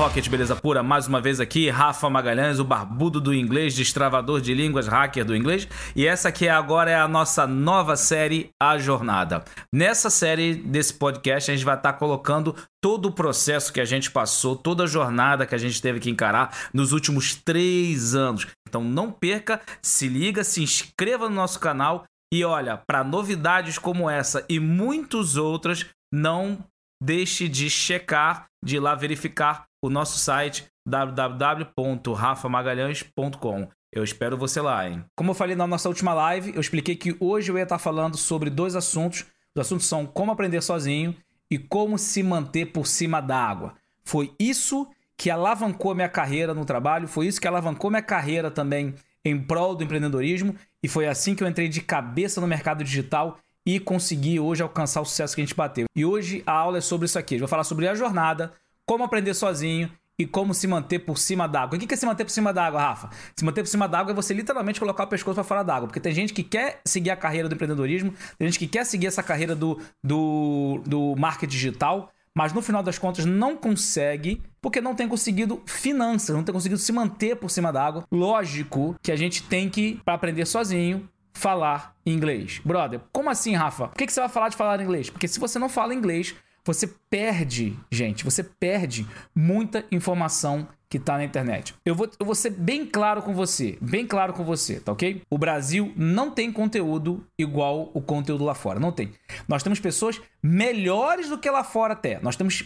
Rocket, beleza pura? Mais uma vez aqui, Rafa Magalhães, o barbudo do inglês, destravador de línguas, hacker do inglês. E essa aqui agora é a nossa nova série, A Jornada. Nessa série desse podcast, a gente vai estar colocando todo o processo que a gente passou, toda a jornada que a gente teve que encarar nos últimos três anos. Então não perca, se liga, se inscreva no nosso canal e olha, para novidades como essa e muitas outras, não deixe de checar, de ir lá verificar o nosso site www.rafamagalhães.com. Eu espero você lá, hein? Como eu falei na nossa última live, eu expliquei que hoje eu ia estar falando sobre dois assuntos. Os assuntos são como aprender sozinho e como se manter por cima da água. Foi isso que alavancou minha carreira no trabalho, foi isso que alavancou minha carreira também em prol do empreendedorismo e foi assim que eu entrei de cabeça no mercado digital e consegui hoje alcançar o sucesso que a gente bateu. E hoje a aula é sobre isso aqui. Eu vou falar sobre a jornada, como aprender sozinho e como se manter por cima d'água. O que é se manter por cima d'água, Rafa? Se manter por cima d'água é você literalmente colocar o pescoço para fora d'água. Porque tem gente que quer seguir a carreira do empreendedorismo, tem gente que quer seguir essa carreira do, do, do marketing digital, mas no final das contas não consegue porque não tem conseguido finanças, não tem conseguido se manter por cima d'água. Lógico que a gente tem que, para aprender sozinho, falar inglês. Brother, como assim, Rafa? Por que, que você vai falar de falar inglês? Porque se você não fala inglês, você perde, gente, você perde muita informação que tá na internet. Eu vou, eu vou ser bem claro com você, bem claro com você, tá ok? O Brasil não tem conteúdo igual o conteúdo lá fora, não tem. Nós temos pessoas melhores do que lá fora até. Nós temos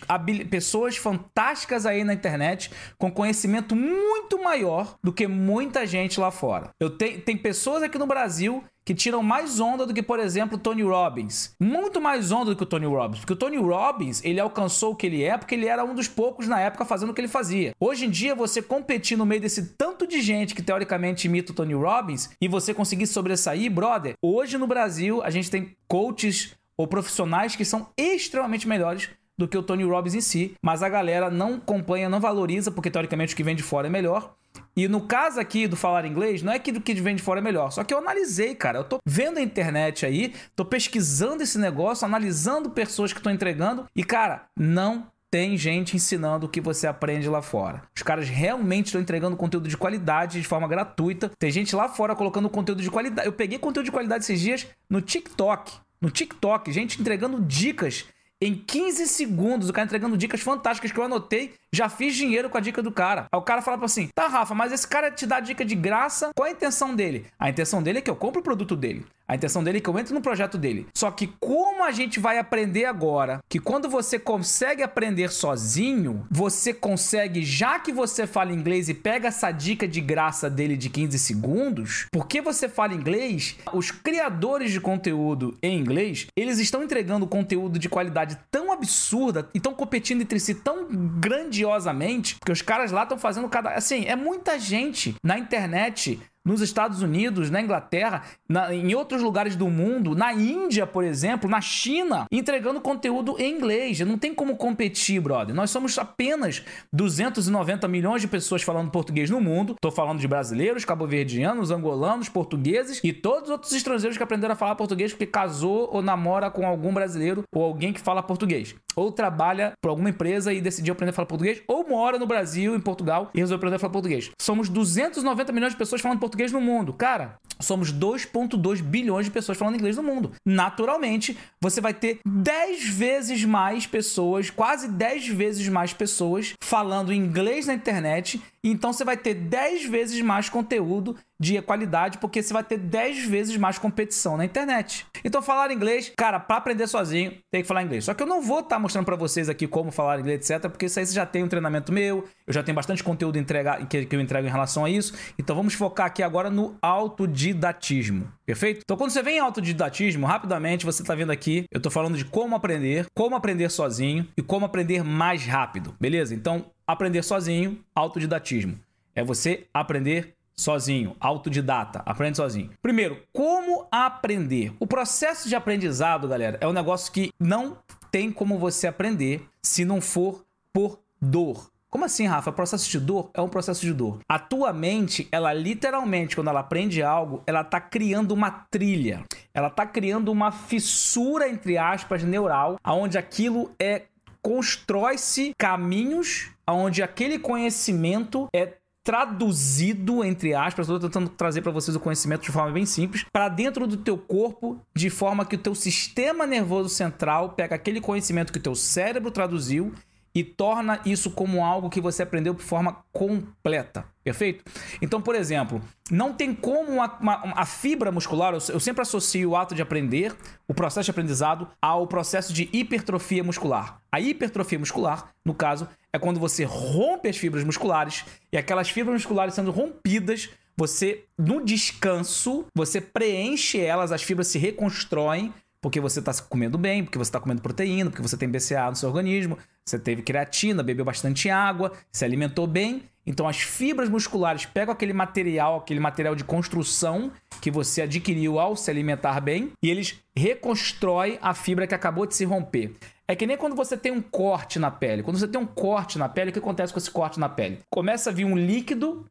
pessoas fantásticas aí na internet com conhecimento muito maior do que muita gente lá fora. Eu tenho tem pessoas aqui no Brasil que tiram mais onda do que, por exemplo, Tony Robbins. Muito mais onda do que o Tony Robbins, porque o Tony Robbins, ele alcançou o que ele é porque ele era um dos poucos na época fazendo o que ele fazia. Hoje em dia, você competir no meio desse tanto de gente que teoricamente imita o Tony Robbins e você conseguir sobressair, brother, hoje no Brasil a gente tem coaches ou profissionais que são extremamente melhores do que o Tony Robbins em si, mas a galera não acompanha, não valoriza, porque teoricamente o que vem de fora é melhor. E no caso aqui do falar inglês, não é que do que vem de fora é melhor. Só que eu analisei, cara. Eu tô vendo a internet aí, tô pesquisando esse negócio, analisando pessoas que estão entregando. E, cara, não tem gente ensinando o que você aprende lá fora. Os caras realmente estão entregando conteúdo de qualidade de forma gratuita. Tem gente lá fora colocando conteúdo de qualidade. Eu peguei conteúdo de qualidade esses dias no TikTok. No TikTok, gente entregando dicas em 15 segundos, o cara entregando dicas fantásticas que eu anotei, já fiz dinheiro com a dica do cara. Aí o cara fala assim: tá, Rafa, mas esse cara te dá dica de graça, qual a intenção dele? A intenção dele é que eu compre o produto dele. A intenção dele é que eu entre no projeto dele. Só que como a gente vai aprender agora que quando você consegue aprender sozinho, você consegue, já que você fala inglês e pega essa dica de graça dele de 15 segundos, porque você fala inglês, os criadores de conteúdo em inglês, eles estão entregando conteúdo de qualidade tão absurda e estão competindo entre si tão grandiosamente, porque os caras lá estão fazendo cada. Assim, é muita gente na internet nos Estados Unidos, na Inglaterra, na, em outros lugares do mundo, na Índia, por exemplo, na China, entregando conteúdo em inglês. Não tem como competir, brother. Nós somos apenas 290 milhões de pessoas falando português no mundo. Tô falando de brasileiros, cabo-verdianos, angolanos, portugueses e todos os outros estrangeiros que aprenderam a falar português porque casou ou namora com algum brasileiro ou alguém que fala português. Ou trabalha para alguma empresa e decidiu aprender a falar português, ou mora no Brasil, em Portugal, e resolveu aprender a falar português. Somos 290 milhões de pessoas falando português no mundo. Cara, somos 2,2 bilhões de pessoas falando inglês no mundo. Naturalmente, você vai ter 10 vezes mais pessoas, quase 10 vezes mais pessoas falando inglês na internet. Então você vai ter 10 vezes mais conteúdo de qualidade, porque você vai ter 10 vezes mais competição na internet. Então, falar inglês, cara, para aprender sozinho, tem que falar inglês. Só que eu não vou estar tá mostrando para vocês aqui como falar inglês, etc, porque isso aí você já tem um treinamento meu, eu já tenho bastante conteúdo entregar, que, que eu entrego em relação a isso. Então, vamos focar aqui agora no autodidatismo. Perfeito? Então, quando você vem em autodidatismo, rapidamente você está vendo aqui, eu estou falando de como aprender, como aprender sozinho e como aprender mais rápido, beleza? Então, aprender sozinho, autodidatismo. É você aprender sozinho, autodidata, aprende sozinho. Primeiro, como aprender? O processo de aprendizado, galera, é um negócio que não tem como você aprender se não for por dor. Como assim, Rafa? Processo de dor é um processo de dor. A tua mente, ela literalmente, quando ela aprende algo, ela tá criando uma trilha. Ela tá criando uma fissura, entre aspas, neural, aonde aquilo é constrói-se caminhos onde aquele conhecimento é traduzido, entre aspas, estou tentando trazer para vocês o conhecimento de forma bem simples, para dentro do teu corpo, de forma que o teu sistema nervoso central pega aquele conhecimento que o teu cérebro traduziu e torna isso como algo que você aprendeu de forma completa. Perfeito? Então, por exemplo, não tem como uma, uma, a fibra muscular, eu, eu sempre associo o ato de aprender, o processo de aprendizado, ao processo de hipertrofia muscular. A hipertrofia muscular, no caso, é quando você rompe as fibras musculares e aquelas fibras musculares sendo rompidas, você, no descanso, você preenche elas, as fibras se reconstroem porque você está comendo bem, porque você está comendo proteína, porque você tem BCA no seu organismo, você teve creatina, bebeu bastante água, se alimentou bem. Então as fibras musculares pegam aquele material, aquele material de construção que você adquiriu ao se alimentar bem, e eles reconstroem a fibra que acabou de se romper. É que nem quando você tem um corte na pele. Quando você tem um corte na pele, o que acontece com esse corte na pele? Começa a vir um líquido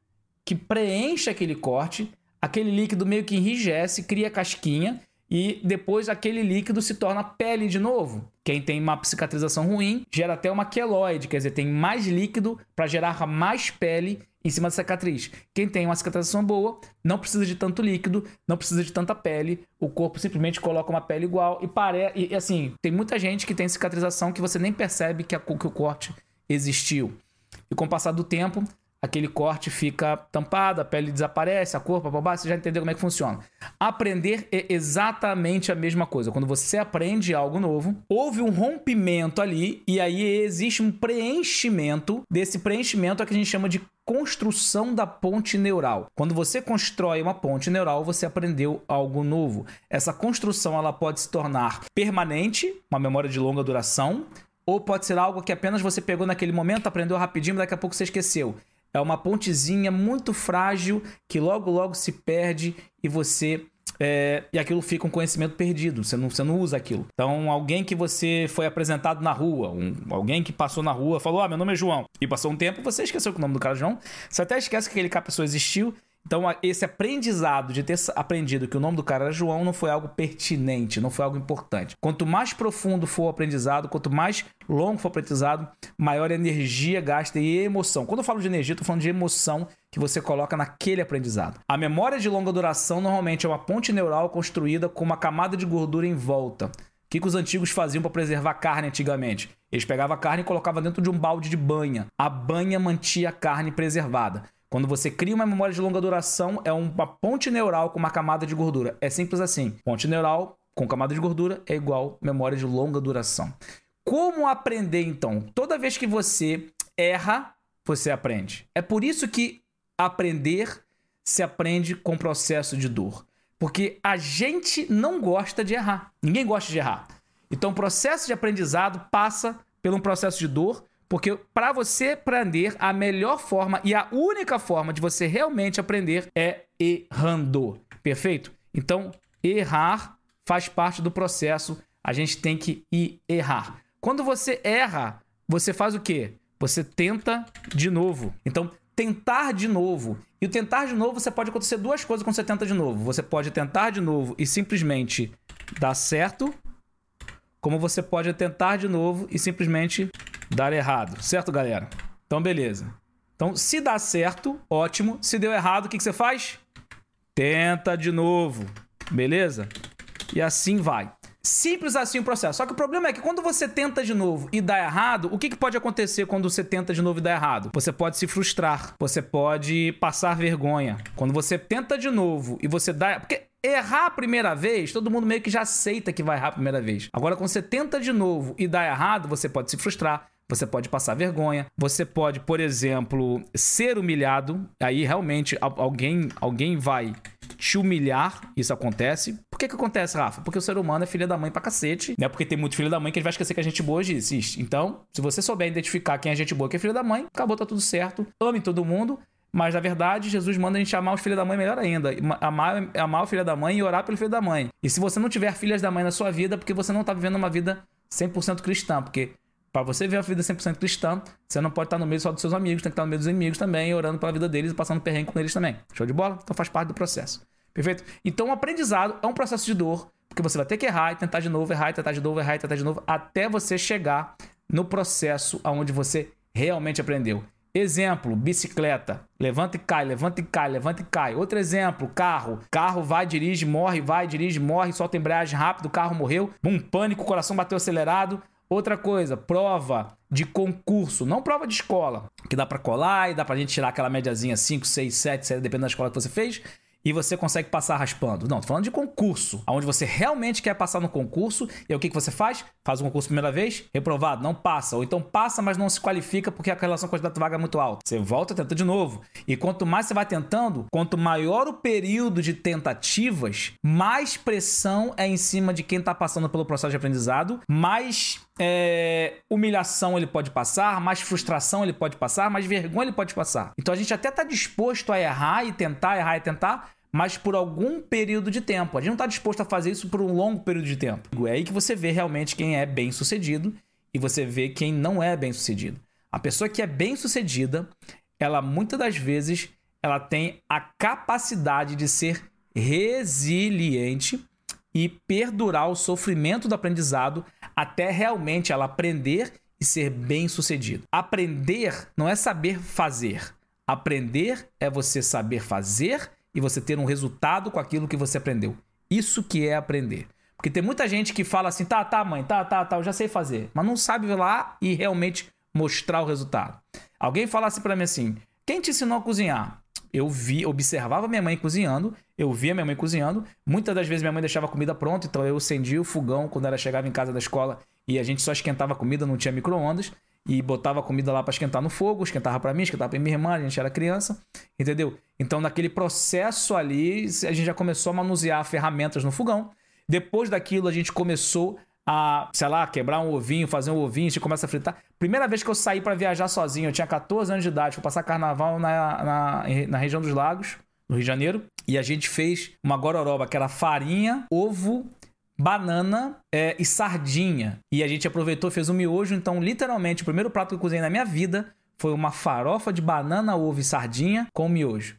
que preenche aquele corte, aquele líquido meio que enrijece, cria casquinha, e depois aquele líquido se torna pele de novo. Quem tem uma cicatrização ruim gera até uma queloide, quer dizer, tem mais líquido para gerar mais pele em cima da cicatriz. Quem tem uma cicatrização boa não precisa de tanto líquido, não precisa de tanta pele, o corpo simplesmente coloca uma pele igual e parece. E assim, tem muita gente que tem cicatrização que você nem percebe que, a, que o corte existiu. E com o passar do tempo, aquele corte fica tampado, a pele desaparece, a cor, babá, você já entendeu como é que funciona. Aprender é exatamente a mesma coisa. Quando você aprende algo novo, houve um rompimento ali e aí existe um preenchimento. Desse preenchimento é que a gente chama de construção da ponte neural. Quando você constrói uma ponte neural, você aprendeu algo novo. Essa construção ela pode se tornar permanente, uma memória de longa duração, ou pode ser algo que apenas você pegou naquele momento, aprendeu rapidinho, daqui a pouco você esqueceu. É uma pontezinha muito frágil que logo, logo se perde e você. É, e aquilo fica um conhecimento perdido, você não, você não usa aquilo. Então, alguém que você foi apresentado na rua, um, alguém que passou na rua, falou: Ah, meu nome é João, e passou um tempo, você esqueceu que o nome do cara é João, você até esquece que aquele cara pessoa existiu então, esse aprendizado de ter aprendido que o nome do cara era João não foi algo pertinente, não foi algo importante. Quanto mais profundo for o aprendizado, quanto mais longo for o aprendizado, maior energia gasta e emoção. Quando eu falo de energia, estou falando de emoção que você coloca naquele aprendizado. A memória de longa duração normalmente é uma ponte neural construída com uma camada de gordura em volta. O que, que os antigos faziam para preservar carne antigamente? Eles pegavam a carne e colocavam dentro de um balde de banha. A banha mantia a carne preservada. Quando você cria uma memória de longa duração, é uma ponte neural com uma camada de gordura. É simples assim. Ponte neural com camada de gordura é igual memória de longa duração. Como aprender então? Toda vez que você erra, você aprende. É por isso que aprender se aprende com processo de dor. Porque a gente não gosta de errar. Ninguém gosta de errar. Então, o processo de aprendizado passa por um processo de dor porque para você aprender, a melhor forma e a única forma de você realmente aprender é errando. Perfeito? Então, errar faz parte do processo. A gente tem que ir errar. Quando você erra, você faz o quê? Você tenta de novo. Então, tentar de novo. E o tentar de novo, você pode acontecer duas coisas quando você tenta de novo. Você pode tentar de novo e simplesmente dar certo, como você pode tentar de novo e simplesmente dar errado, certo, galera? Então, beleza. Então, se dá certo, ótimo. Se deu errado, o que, que você faz? Tenta de novo, beleza? E assim vai. Simples assim o processo. Só que o problema é que quando você tenta de novo e dá errado, o que, que pode acontecer quando você tenta de novo e dá errado? Você pode se frustrar, você pode passar vergonha. Quando você tenta de novo e você dá. Porque errar a primeira vez, todo mundo meio que já aceita que vai errar a primeira vez. Agora, quando você tenta de novo e dá errado, você pode se frustrar, você pode passar vergonha, você pode, por exemplo, ser humilhado. Aí realmente alguém, alguém vai te humilhar, isso acontece. Por que que acontece, Rafa? Porque o ser humano é filho da mãe pra cacete, né? Porque tem muito filho da mãe que ele vai esquecer que a gente boa existe. Então, se você souber identificar quem é gente boa, que é filho da mãe, acabou, tá tudo certo. Ame todo mundo. Mas na verdade, Jesus manda a gente amar os filhos da mãe melhor ainda. Amar, amar o filho da mãe e orar pelo filho da mãe. E se você não tiver filhas da mãe na sua vida, porque você não tá vivendo uma vida 100% cristã, porque para você ver a vida 100% cristã, você não pode estar no meio só dos seus amigos, tem que estar no meio dos inimigos também, orando pela vida deles e passando perrengue com eles também. Show de bola? Então faz parte do processo. Perfeito? Então o aprendizado é um processo de dor, porque você vai ter que errar e tentar de novo, errar e tentar de novo, errar e tentar de novo, até você chegar no processo onde você realmente aprendeu. Exemplo, bicicleta. Levanta e cai, levanta e cai, levanta e cai. Outro exemplo, carro. Carro vai, dirige, morre, vai, dirige, morre, solta embreagem rápido, o carro morreu. Um pânico, coração bateu acelerado. Outra coisa, prova de concurso, não prova de escola, que dá para colar e dá pra gente tirar aquela médiazinha 5, 6, 7, 7, dependendo da escola que você fez e você consegue passar raspando. Não, tô falando de concurso, onde você realmente quer passar no concurso e o que, que você faz? Faz o concurso primeira vez, reprovado, não passa. Ou então passa, mas não se qualifica porque a relação com a vaga é muito alta. Você volta, tenta de novo. E quanto mais você vai tentando, quanto maior o período de tentativas, mais pressão é em cima de quem está passando pelo processo de aprendizado, mais é, humilhação ele pode passar, mais frustração ele pode passar, mais vergonha ele pode passar. Então a gente até está disposto a errar e tentar, errar e tentar, mas por algum período de tempo. A gente não está disposto a fazer isso por um longo período de tempo. É aí que você vê realmente quem é bem sucedido e você vê quem não é bem sucedido. A pessoa que é bem sucedida, ela muitas das vezes ela tem a capacidade de ser resiliente e perdurar o sofrimento do aprendizado até realmente ela aprender e ser bem sucedido. Aprender não é saber fazer. Aprender é você saber fazer e você ter um resultado com aquilo que você aprendeu. Isso que é aprender. Porque tem muita gente que fala assim: tá, tá, mãe, tá, tá, tá, eu já sei fazer, mas não sabe ir lá e realmente mostrar o resultado. Alguém falasse para mim assim: quem te ensinou a cozinhar? Eu vi, observava minha mãe cozinhando, eu via minha mãe cozinhando. Muitas das vezes minha mãe deixava a comida pronta, então eu acendia o fogão quando ela chegava em casa da escola e a gente só esquentava a comida, não tinha micro-ondas e botava comida lá para esquentar no fogo, esquentava para mim, esquentava para minha irmã, a gente era criança, entendeu? Então naquele processo ali, a gente já começou a manusear ferramentas no fogão. Depois daquilo a gente começou a, sei lá, quebrar um ovinho, fazer um ovinho, a gente começa a fritar. Primeira vez que eu saí para viajar sozinho, eu tinha 14 anos de idade, fui passar carnaval na, na, na região dos lagos, no Rio de Janeiro, e a gente fez uma gororoba, que era farinha, ovo, banana é, e sardinha. E a gente aproveitou fez um miojo, então literalmente o primeiro prato que eu cozinhei na minha vida foi uma farofa de banana, ovo e sardinha com miojo.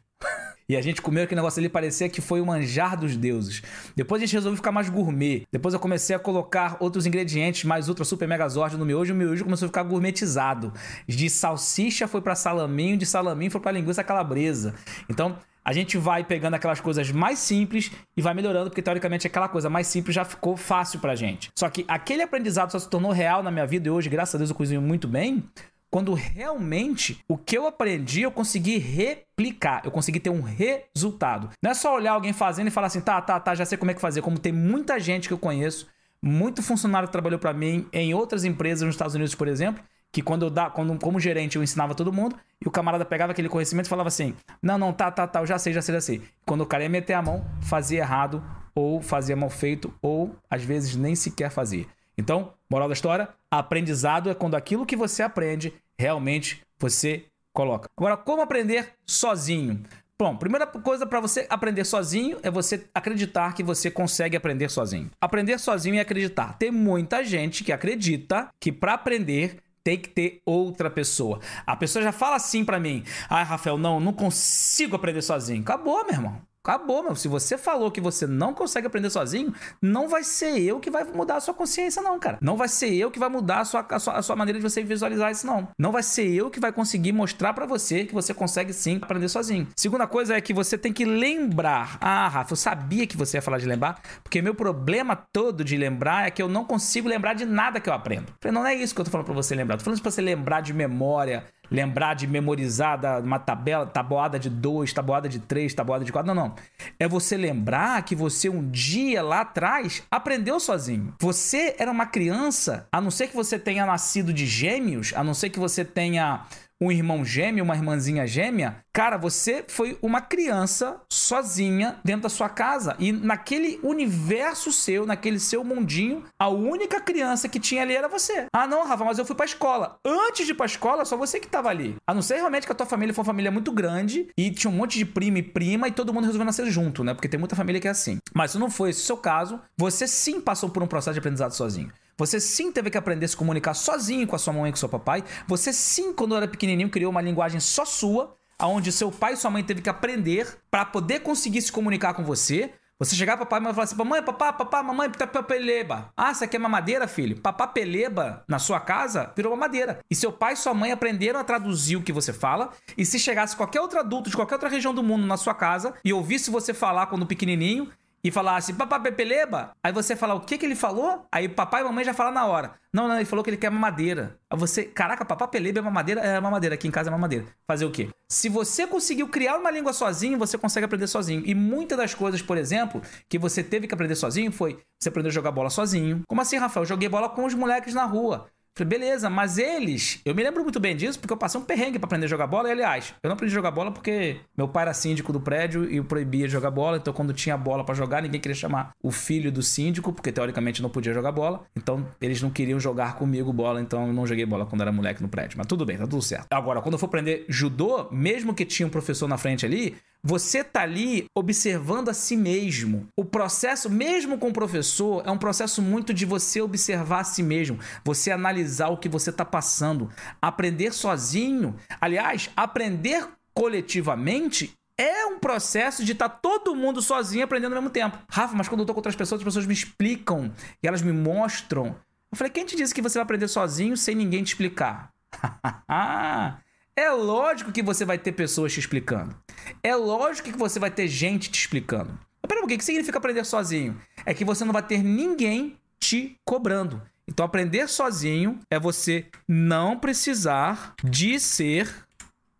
E a gente comeu aquele negócio ali, parecia que foi o manjar dos deuses. Depois a gente resolveu ficar mais gourmet. Depois eu comecei a colocar outros ingredientes mais ultra super megazord no miojo. O miojo começou a ficar gourmetizado. De salsicha foi para salaminho, de salaminho foi para linguiça calabresa. Então a gente vai pegando aquelas coisas mais simples e vai melhorando, porque teoricamente aquela coisa mais simples já ficou fácil pra gente. Só que aquele aprendizado só se tornou real na minha vida e hoje, graças a Deus, eu cozinho muito bem quando realmente o que eu aprendi eu consegui replicar, eu consegui ter um resultado. Não é só olhar alguém fazendo e falar assim, tá, tá, tá, já sei como é que fazer. Como tem muita gente que eu conheço, muito funcionário que trabalhou para mim em outras empresas nos Estados Unidos, por exemplo, que quando eu dá, quando, como gerente eu ensinava todo mundo e o camarada pegava aquele conhecimento e falava assim: "Não, não, tá, tá, tá, eu já sei, já sei, já sei". Quando o cara ia meter a mão, fazia errado ou fazia mal feito ou às vezes nem sequer fazia. Então, moral da história, aprendizado é quando aquilo que você aprende realmente você coloca. Agora, como aprender sozinho? Bom, primeira coisa para você aprender sozinho é você acreditar que você consegue aprender sozinho. Aprender sozinho é acreditar. Tem muita gente que acredita que para aprender tem que ter outra pessoa. A pessoa já fala assim para mim: "Ah, Rafael, não, não consigo aprender sozinho". Acabou, meu irmão. Acabou, meu. Se você falou que você não consegue aprender sozinho, não vai ser eu que vai mudar a sua consciência, não, cara. Não vai ser eu que vai mudar a sua, a sua, a sua maneira de você visualizar isso, não. Não vai ser eu que vai conseguir mostrar para você que você consegue sim aprender sozinho. Segunda coisa é que você tem que lembrar. Ah, Rafa, eu sabia que você ia falar de lembrar, porque meu problema todo de lembrar é que eu não consigo lembrar de nada que eu aprendo. falei, não é isso que eu tô falando pra você lembrar. tô falando pra você lembrar de memória, lembrar de memorizar uma tabela, tabuada de dois, tabuada de três, tabuada de quatro. Não, não. É você lembrar que você um dia lá atrás aprendeu sozinho. Você era uma criança, a não ser que você tenha nascido de gêmeos, a não ser que você tenha um irmão gêmeo, uma irmãzinha gêmea, cara, você foi uma criança sozinha dentro da sua casa. E naquele universo seu, naquele seu mundinho, a única criança que tinha ali era você. Ah, não, Rafa, mas eu fui pra escola. Antes de ir pra escola, só você que tava ali. A não ser realmente que a tua família foi uma família muito grande e tinha um monte de primo e prima e todo mundo resolveu nascer junto, né? Porque tem muita família que é assim. Mas se não foi esse o seu caso, você sim passou por um processo de aprendizado sozinho. Você sim teve que aprender a se comunicar sozinho com a sua mãe e com o seu papai. Você sim, quando era pequenininho, criou uma linguagem só sua, aonde seu pai e sua mãe teve que aprender para poder conseguir se comunicar com você, Você chegar pra papai e falar assim: mamãe, papá, papá, mamãe, peleba. Ah, você quer mamadeira, filho? Papá peleba na sua casa virou mamadeira. E seu pai e sua mãe aprenderam a traduzir o que você fala. E se chegasse qualquer outro adulto de qualquer outra região do mundo na sua casa e ouvisse você falar quando pequenininho, e falasse papá pepeleba, aí você fala o que que ele falou? Aí papai e mamãe já falam na hora. Não, não, ele falou que ele quer mamadeira. Aí você, caraca, papá peleba é mamadeira? É mamadeira, aqui em casa é mamadeira. Fazer o quê? Se você conseguiu criar uma língua sozinho, você consegue aprender sozinho. E muitas das coisas, por exemplo, que você teve que aprender sozinho foi você aprendeu a jogar bola sozinho. Como assim, Rafael? Eu joguei bola com os moleques na rua. Falei, beleza, mas eles. Eu me lembro muito bem disso porque eu passei um perrengue para aprender a jogar bola. E, aliás, eu não aprendi a jogar bola porque meu pai era síndico do prédio e proibia de jogar bola. Então, quando tinha bola para jogar, ninguém queria chamar o filho do síndico, porque teoricamente não podia jogar bola. Então, eles não queriam jogar comigo bola. Então, eu não joguei bola quando era moleque no prédio. Mas tudo bem, tá tudo certo. Agora, quando eu for aprender judô, mesmo que tinha um professor na frente ali, você tá ali observando a si mesmo. O processo, mesmo com o professor, é um processo muito de você observar a si mesmo, você analisar o que você tá passando, aprender sozinho. Aliás, aprender coletivamente é um processo de estar tá todo mundo sozinho aprendendo ao mesmo tempo. Rafa, mas quando eu tô com outras pessoas, as pessoas me explicam e elas me mostram. Eu falei, quem te disse que você vai aprender sozinho sem ninguém te explicar? É lógico que você vai ter pessoas te explicando. É lógico que você vai ter gente te explicando. Mas pera, o que significa aprender sozinho? É que você não vai ter ninguém te cobrando. Então, aprender sozinho é você não precisar de ser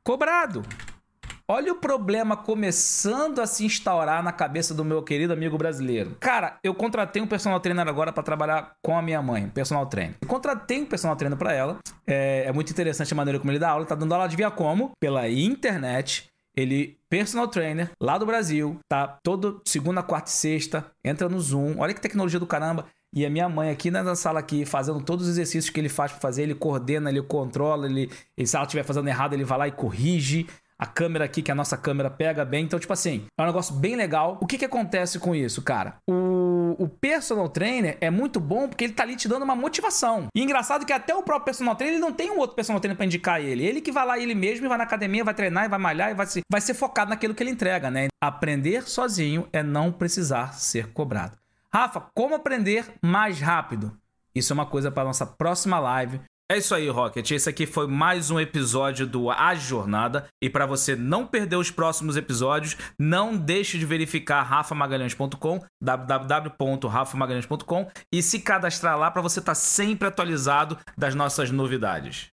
cobrado. Olha o problema começando a se instaurar na cabeça do meu querido amigo brasileiro. Cara, eu contratei um personal trainer agora para trabalhar com a minha mãe, personal trainer. Eu contratei um personal trainer para ela. É, é, muito interessante a maneira como ele dá aula. Ele tá dando aula de via como pela internet. Ele, personal trainer, lá do Brasil, tá todo segunda, quarta e sexta, entra no Zoom. Olha que tecnologia do caramba. E a minha mãe aqui na sala aqui, fazendo todos os exercícios que ele faz para fazer, ele coordena, ele controla, ele, se ela estiver fazendo errado, ele vai lá e corrige a câmera aqui, que a nossa câmera pega bem. Então, tipo assim, é um negócio bem legal. O que que acontece com isso, cara? O, o personal trainer é muito bom porque ele tá ali te dando uma motivação. E engraçado que até o próprio personal trainer, ele não tem um outro personal trainer pra indicar ele. Ele que vai lá ele mesmo e vai na academia, vai treinar e vai malhar e vai, se, vai ser focado naquilo que ele entrega, né? Aprender sozinho é não precisar ser cobrado. Rafa, como aprender mais rápido? Isso é uma coisa para nossa próxima live. É isso aí, Rocket. Esse aqui foi mais um episódio do A Jornada. E para você não perder os próximos episódios, não deixe de verificar rafamagalhães.com, www.rafamagalhães.com e se cadastrar lá para você estar tá sempre atualizado das nossas novidades.